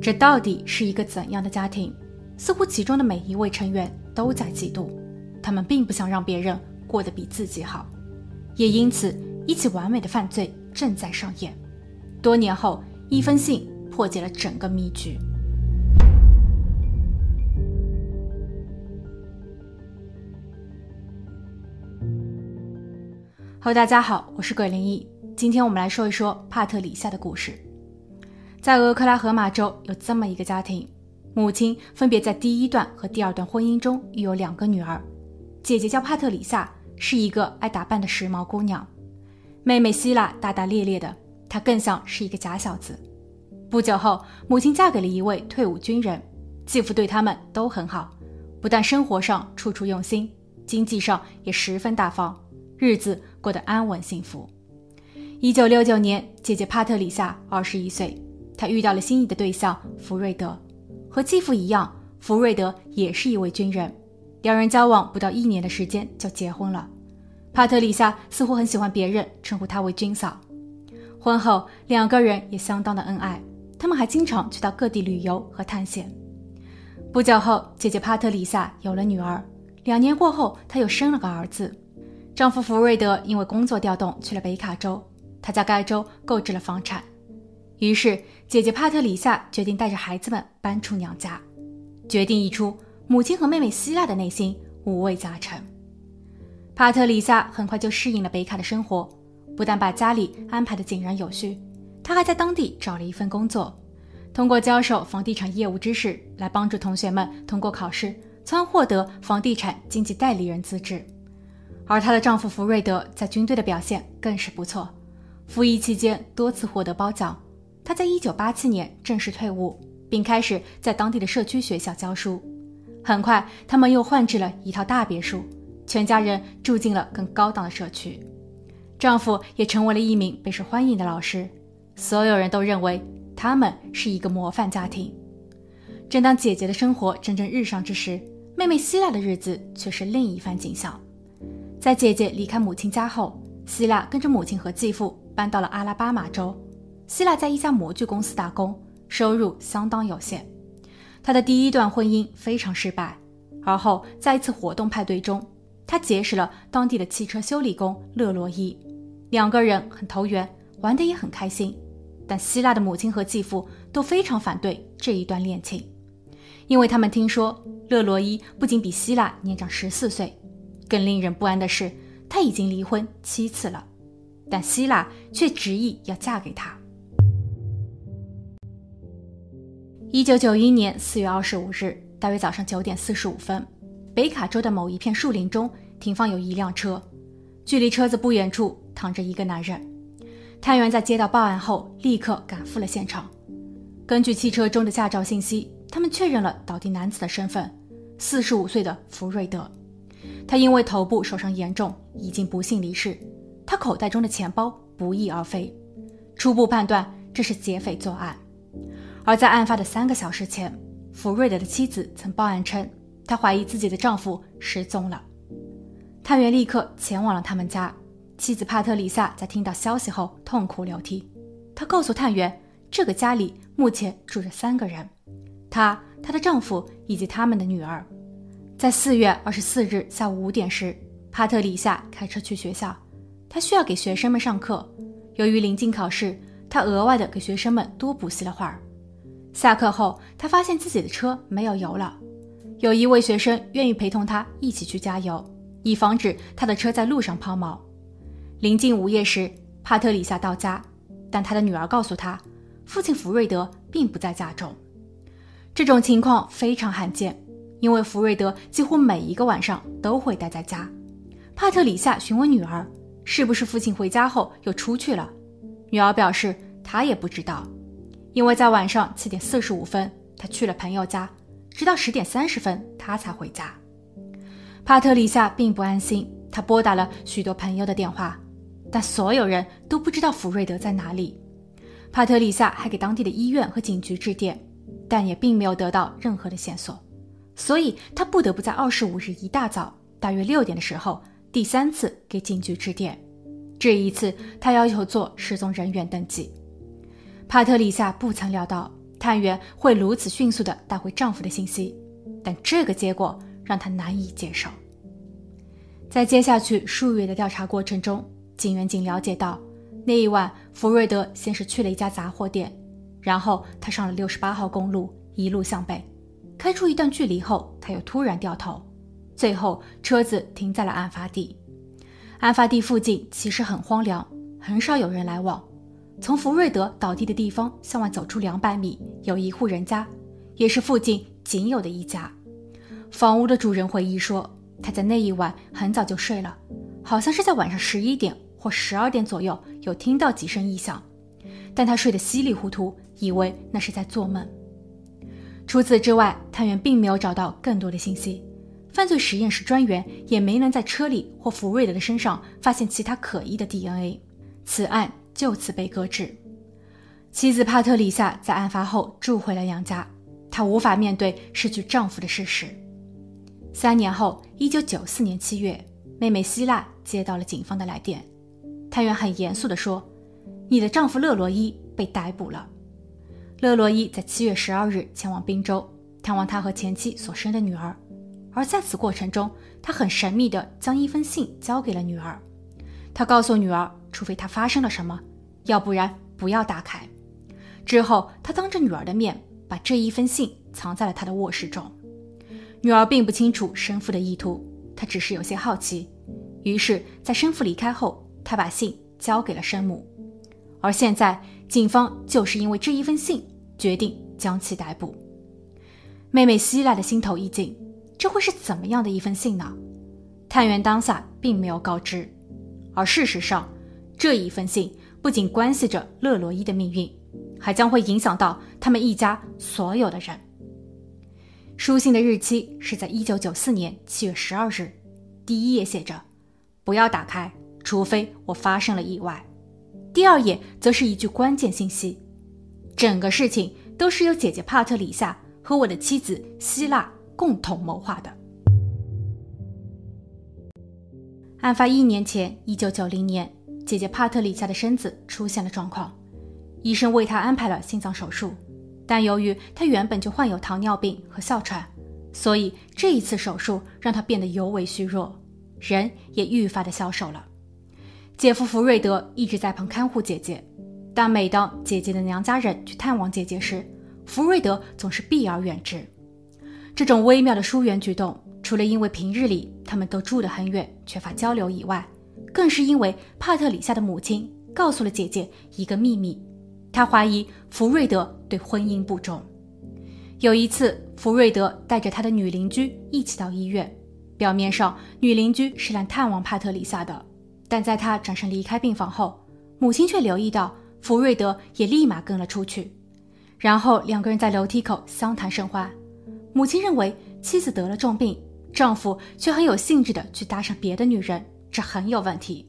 这到底是一个怎样的家庭？似乎其中的每一位成员都在嫉妒，他们并不想让别人过得比自己好，也因此一起完美的犯罪正在上演。多年后，一封信破解了整个谜局。好大家好，我是鬼灵异。今天我们来说一说帕特里夏的故事。在俄克拉荷马州有这么一个家庭，母亲分别在第一段和第二段婚姻中育有两个女儿。姐姐叫帕特里夏，是一个爱打扮的时髦姑娘；妹妹希拉大大咧咧的，她更像是一个假小子。不久后，母亲嫁给了一位退伍军人，继父对他们都很好，不但生活上处处用心，经济上也十分大方。日子过得安稳幸福。一九六九年，姐姐帕特里夏二十一岁，她遇到了心仪的对象福瑞德。和继父一样，福瑞德也是一位军人。两人交往不到一年的时间就结婚了。帕特里夏似乎很喜欢别人称呼她为“军嫂”。婚后，两个人也相当的恩爱，他们还经常去到各地旅游和探险。不久后，姐姐帕特里夏有了女儿。两年过后，她又生了个儿子。丈夫福瑞德因为工作调动去了北卡州，他在该州购置了房产。于是，姐姐帕特里夏决定带着孩子们搬出娘家。决定一出，母亲和妹妹希腊的内心五味杂陈。帕特里夏很快就适应了北卡的生活，不但把家里安排的井然有序，她还在当地找了一份工作，通过教授房地产业务知识来帮助同学们通过考试，从而获得房地产经纪代理人资质。而她的丈夫福瑞德在军队的表现更是不错，服役期间多次获得褒奖。他在1987年正式退伍，并开始在当地的社区学校教书。很快，他们又换置了一套大别墅，全家人住进了更高档的社区。丈夫也成为了一名备受欢迎的老师，所有人都认为他们是一个模范家庭。正当姐姐的生活蒸蒸日上之时，妹妹希腊的日子却是另一番景象。在姐姐离开母亲家后，希腊跟着母亲和继父搬到了阿拉巴马州。希腊在一家模具公司打工，收入相当有限。他的第一段婚姻非常失败，而后在一次活动派对中，他结识了当地的汽车修理工勒罗伊，两个人很投缘，玩得也很开心。但希腊的母亲和继父都非常反对这一段恋情，因为他们听说勒罗伊不仅比希腊年长十四岁。更令人不安的是，他已经离婚七次了，但希腊却执意要嫁给他。一九九一年四月二十五日，大约早上九点四十五分，北卡州的某一片树林中停放有一辆车，距离车子不远处躺着一个男人。探员在接到报案后，立刻赶赴了现场。根据汽车中的驾照信息，他们确认了倒地男子的身份：四十五岁的福瑞德。他因为头部受伤严重，已经不幸离世。他口袋中的钱包不翼而飞，初步判断这是劫匪作案。而在案发的三个小时前，福瑞德的妻子曾报案称，她怀疑自己的丈夫失踪了。探员立刻前往了他们家。妻子帕特里萨在听到消息后痛哭流涕。她告诉探员，这个家里目前住着三个人：她、她的丈夫以及他们的女儿。在四月二十四日下午五点时，帕特里夏开车去学校，他需要给学生们上课。由于临近考试，他额外的给学生们多补习了会儿。下课后，他发现自己的车没有油了，有一位学生愿意陪同他一起去加油，以防止他的车在路上抛锚。临近午夜时，帕特里夏到家，但他的女儿告诉他，父亲福瑞德并不在家中。这种情况非常罕见。因为福瑞德几乎每一个晚上都会待在家，帕特里夏询问女儿是不是父亲回家后又出去了，女儿表示她也不知道，因为在晚上七点四十五分他去了朋友家，直到十点三十分他才回家。帕特里夏并不安心，他拨打了许多朋友的电话，但所有人都不知道福瑞德在哪里。帕特里夏还给当地的医院和警局致电，但也并没有得到任何的线索。所以他不得不在二十五日一大早，大约六点的时候，第三次给警局致电。这一次，他要求做失踪人员登记。帕特里夏不曾料到，探员会如此迅速地带回丈夫的信息，但这个结果让她难以接受。在接下去数月的调查过程中，警员仅了解到，那一晚福瑞德先是去了一家杂货店，然后他上了六十八号公路，一路向北，开出一段距离后，他又突然掉头，最后车子停在了案发地。案发地附近其实很荒凉，很少有人来往。从福瑞德倒地的地方向外走出两百米，有一户人家，也是附近仅有的一家。房屋的主人回忆说，他在那一晚很早就睡了，好像是在晚上十一点或十二点左右有听到几声异响，但他睡得稀里糊涂，以为那是在做梦。除此之外，探员并没有找到更多的信息，犯罪实验室专员也没能在车里或福瑞德的身上发现其他可疑的 DNA。此案。就此被搁置。妻子帕特里夏在案发后住回了娘家，她无法面对失去丈夫的事实。三年后，一九九四年七月，妹妹希腊接到了警方的来电，探员很严肃地说：“你的丈夫勒罗伊被逮捕了。”勒罗伊在七月十二日前往宾州探望他和前妻所生的女儿，而在此过程中，他很神秘地将一封信交给了女儿。他告诉女儿，除非他发生了什么。要不然不要打开。之后，他当着女儿的面把这一封信藏在了他的卧室中。女儿并不清楚生父的意图，她只是有些好奇。于是，在生父离开后，她把信交给了生母。而现在，警方就是因为这一封信，决定将其逮捕。妹妹希腊的心头一紧，这会是怎么样的一封信呢？探员当下并没有告知，而事实上，这一封信。不仅关系着勒罗伊的命运，还将会影响到他们一家所有的人。书信的日期是在一九九四年七月十二日，第一页写着：“不要打开，除非我发生了意外。”第二页则是一句关键信息：“整个事情都是由姐姐帕特里夏和我的妻子希腊共同谋划的。”案发一年前，一九九零年。姐姐帕特里夏的身子出现了状况，医生为她安排了心脏手术，但由于她原本就患有糖尿病和哮喘，所以这一次手术让她变得尤为虚弱，人也愈发的消瘦了。姐夫福瑞德一直在旁看护姐姐，但每当姐姐的娘家人去探望姐姐时，福瑞德总是避而远之。这种微妙的疏远举动，除了因为平日里他们都住得很远，缺乏交流以外，更是因为帕特里夏的母亲告诉了姐姐一个秘密，她怀疑福瑞德对婚姻不忠。有一次，福瑞德带着他的女邻居一起到医院，表面上女邻居是来探望帕特里夏的，但在他转身离开病房后，母亲却留意到福瑞德也立马跟了出去，然后两个人在楼梯口相谈甚欢。母亲认为妻子得了重病，丈夫却很有兴致的去搭上别的女人。这很有问题。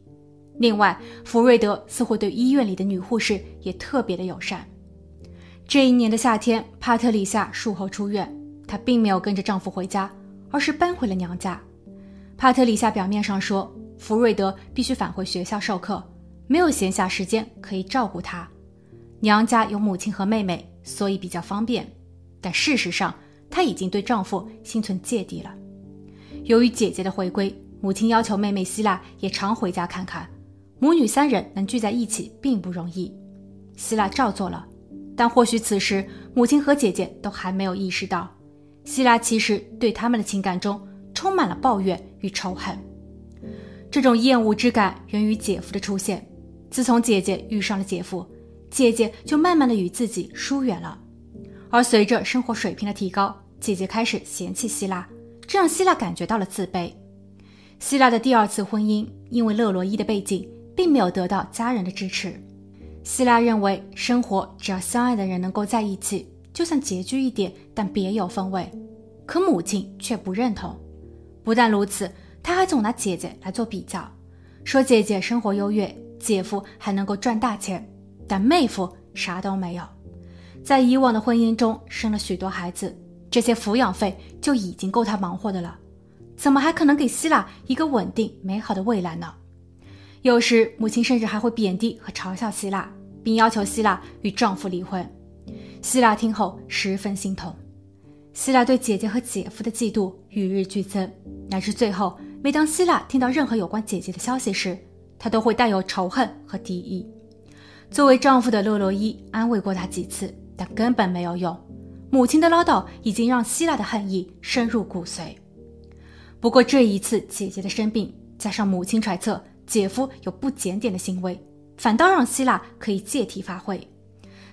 另外，福瑞德似乎对医院里的女护士也特别的友善。这一年的夏天，帕特里夏术后出院，她并没有跟着丈夫回家，而是搬回了娘家。帕特里夏表面上说，福瑞德必须返回学校授课，没有闲暇时间可以照顾她。娘家有母亲和妹妹，所以比较方便。但事实上，她已经对丈夫心存芥蒂了。由于姐姐的回归。母亲要求妹妹希腊也常回家看看，母女三人能聚在一起并不容易。希腊照做了，但或许此时母亲和姐姐都还没有意识到，希腊其实对他们的情感中充满了抱怨与仇恨。这种厌恶之感源于姐夫的出现。自从姐姐遇上了姐夫，姐姐就慢慢的与自己疏远了。而随着生活水平的提高，姐姐开始嫌弃希腊，这让希腊感觉到了自卑。希腊的第二次婚姻，因为勒罗伊的背景，并没有得到家人的支持。希腊认为，生活只要相爱的人能够在一起，就算拮据一点，但别有风味。可母亲却不认同。不但如此，她还总拿姐姐来做比较，说姐姐生活优越，姐夫还能够赚大钱，但妹夫啥都没有。在以往的婚姻中生了许多孩子，这些抚养费就已经够他忙活的了。怎么还可能给希腊一个稳定美好的未来呢？有时母亲甚至还会贬低和嘲笑希腊，并要求希腊与丈夫离婚。希腊听后十分心痛。希腊对姐姐和姐夫的嫉妒与日俱增，乃至最后，每当希腊听到任何有关姐姐的消息时，她都会带有仇恨和敌意。作为丈夫的洛洛伊安慰过她几次，但根本没有用。母亲的唠叨已经让希腊的恨意深入骨髓。不过这一次，姐姐的生病，加上母亲揣测姐夫有不检点的行为，反倒让希腊可以借题发挥。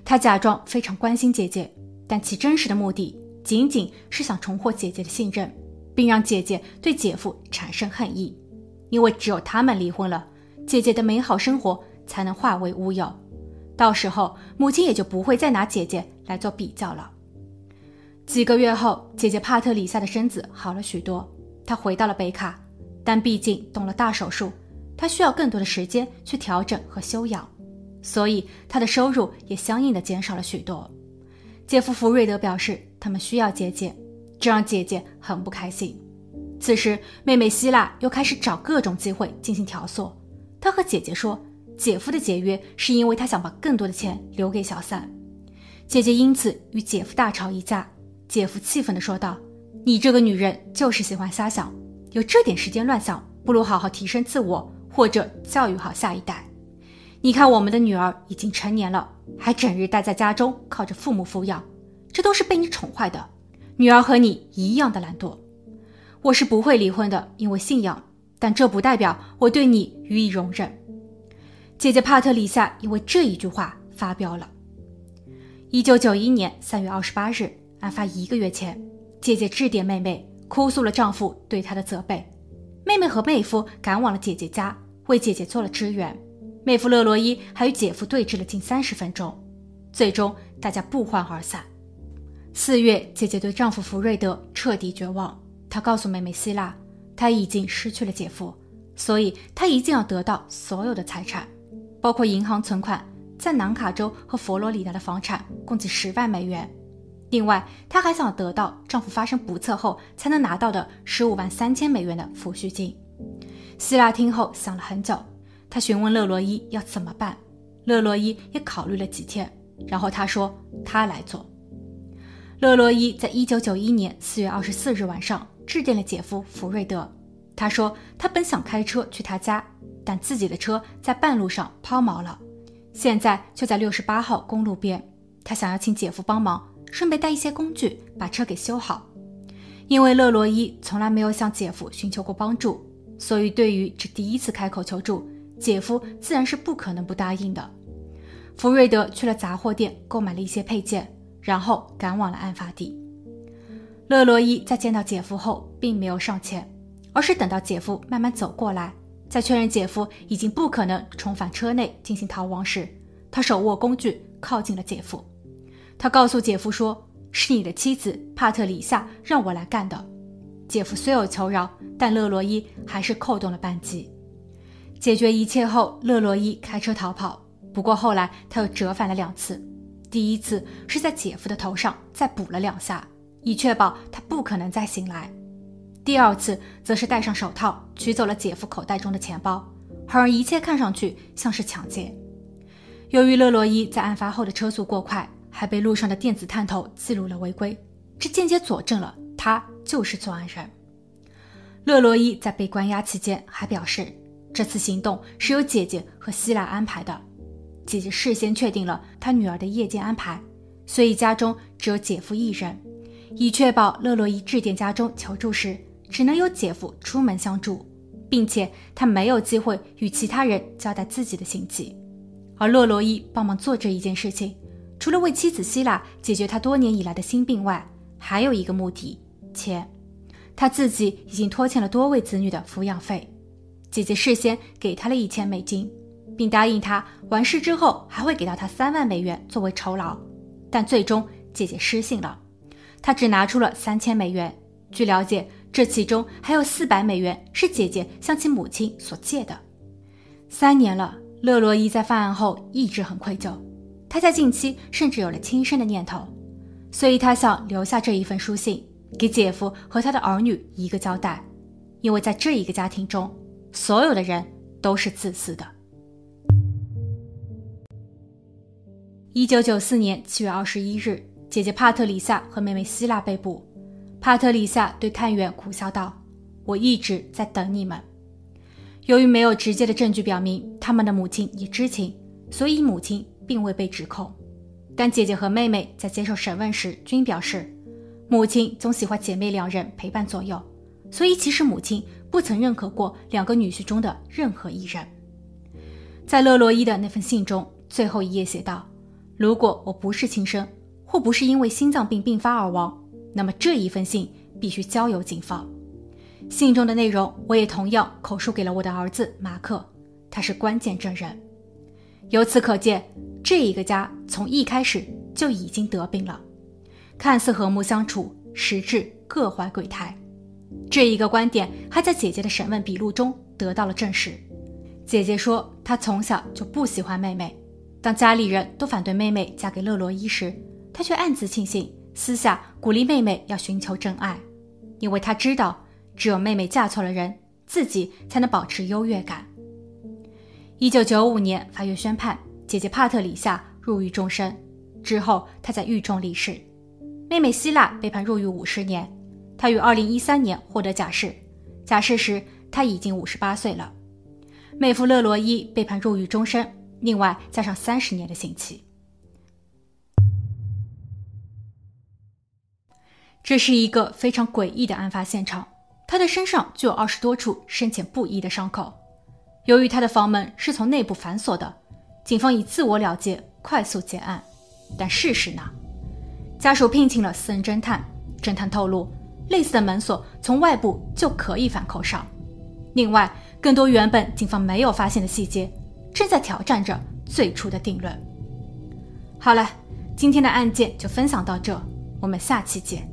他假装非常关心姐姐，但其真实的目的。仅仅是想重获姐姐的信任，并让姐姐对姐夫产生恨意，因为只有他们离婚了，姐姐的美好生活才能化为乌有。到时候，母亲也就不会再拿姐姐来做比较了。几个月后，姐姐帕特里夏的身子好了许多，他回到了北卡，但毕竟动了大手术，他需要更多的时间去调整和休养，所以他的收入也相应的减少了许多。姐夫福瑞德表示，他们需要姐姐，这让姐姐很不开心。此时，妹妹希腊又开始找各种机会进行调唆。她和姐姐说，姐夫的解约是因为他想把更多的钱留给小三。姐姐因此与姐夫大吵一架。姐夫气愤地说道：“你这个女人就是喜欢瞎想，有这点时间乱想，不如好好提升自我，或者教育好下一代。你看，我们的女儿已经成年了。”还整日待在家中，靠着父母抚养，这都是被你宠坏的。女儿和你一样的懒惰。我是不会离婚的，因为信仰，但这不代表我对你予以容忍。姐姐帕特里夏因为这一句话发飙了。一九九一年三月二十八日，案发一个月前，姐姐致电妹妹，哭诉了丈夫对她的责备。妹妹和妹夫赶往了姐姐家，为姐姐做了支援。妹夫勒罗伊还与姐夫对峙了近三十分钟，最终大家不欢而散。四月，姐姐对丈夫福瑞德彻底绝望，她告诉妹妹希拉，她已经失去了姐夫，所以她一定要得到所有的财产，包括银行存款，在南卡州和佛罗里达的房产共计十万美元。另外，她还想得到丈夫发生不测后才能拿到的十五万三千美元的抚恤金。希拉听后想了很久。她询问勒罗伊要怎么办，勒罗伊也考虑了几天，然后他说他来做。勒罗伊在一九九一年四月二十四日晚上致电了姐夫福瑞德，他说他本想开车去他家，但自己的车在半路上抛锚了，现在就在六十八号公路边，他想要请姐夫帮忙，顺便带一些工具把车给修好。因为勒罗伊从来没有向姐夫寻求过帮助，所以对于这第一次开口求助。姐夫自然是不可能不答应的。福瑞德去了杂货店购买了一些配件，然后赶往了案发地。勒罗伊在见到姐夫后，并没有上前，而是等到姐夫慢慢走过来，在确认姐夫已经不可能重返车内进行逃亡时，他手握工具靠近了姐夫。他告诉姐夫说：“是你的妻子帕特里夏让我来干的。”姐夫虽有求饶，但勒罗伊还是扣动了扳机。解决一切后，勒罗伊开车逃跑。不过后来他又折返了两次，第一次是在姐夫的头上再补了两下，以确保他不可能再醒来；第二次则是戴上手套取走了姐夫口袋中的钱包，好让一切看上去像是抢劫。由于勒罗伊在案发后的车速过快，还被路上的电子探头记录了违规，这间接佐证了他就是作案人。勒罗伊在被关押期间还表示。这次行动是由姐姐和希拉安排的。姐姐事先确定了她女儿的夜间安排，所以家中只有姐夫一人，以确保勒洛伊致电家中求助时，只能由姐夫出门相助，并且他没有机会与其他人交代自己的行迹。而勒洛伊帮忙做这一件事情，除了为妻子希拉解决他多年以来的心病外，还有一个目的：钱。他自己已经拖欠了多位子女的抚养费。姐姐事先给他了一千美金，并答应他完事之后还会给到他三万美元作为酬劳，但最终姐姐失信了，他只拿出了三千美元。据了解，这其中还有四百美元是姐姐向其母亲所借的。三年了，勒罗伊在犯案后一直很愧疚，他在近期甚至有了轻生的念头，所以他想留下这一份书信，给姐夫和他的儿女一个交代，因为在这一个家庭中。所有的人都是自私的。一九九四年七月二十一日，姐姐帕特里夏和妹妹希拉被捕。帕特里夏对探员苦笑道：“我一直在等你们。”由于没有直接的证据表明他们的母亲也知情，所以母亲并未被指控。但姐姐和妹妹在接受审问时均表示，母亲总喜欢姐妹两人陪伴左右，所以其实母亲不曾认可过两个女婿中的任何一人。在勒罗伊的那封信中，最后一页写道：“如果我不是亲生，或不是因为心脏病病发而亡，那么这一封信必须交由警方。”信中的内容，我也同样口述给了我的儿子马克，他是关键证人。由此可见，这一个家从一开始就已经得病了，看似和睦相处，实质各怀鬼胎。这一个观点还在姐姐的审问笔录中得到了证实。姐姐说，她从小就不喜欢妹妹，当家里人都反对妹妹嫁给勒罗伊时，她却暗自庆幸，私下鼓励妹妹要寻求真爱，因为她知道。只有妹妹嫁错了人，自己才能保持优越感。一九九五年，法院宣判姐姐帕特里夏入狱终身，之后她在狱中离世。妹妹希腊被判入狱五十年，她于二零一三年获得假释，假释时她已经五十八岁了。妹夫勒罗伊被判入狱终身，另外加上三十年的刑期。这是一个非常诡异的案发现场。他的身上就有二十多处深浅不一的伤口。由于他的房门是从内部反锁的，警方以自我了结快速结案。但事实呢？家属聘请了私人侦探，侦探透露，类似的门锁从外部就可以反扣上。另外，更多原本警方没有发现的细节，正在挑战着最初的定论。好了，今天的案件就分享到这，我们下期见。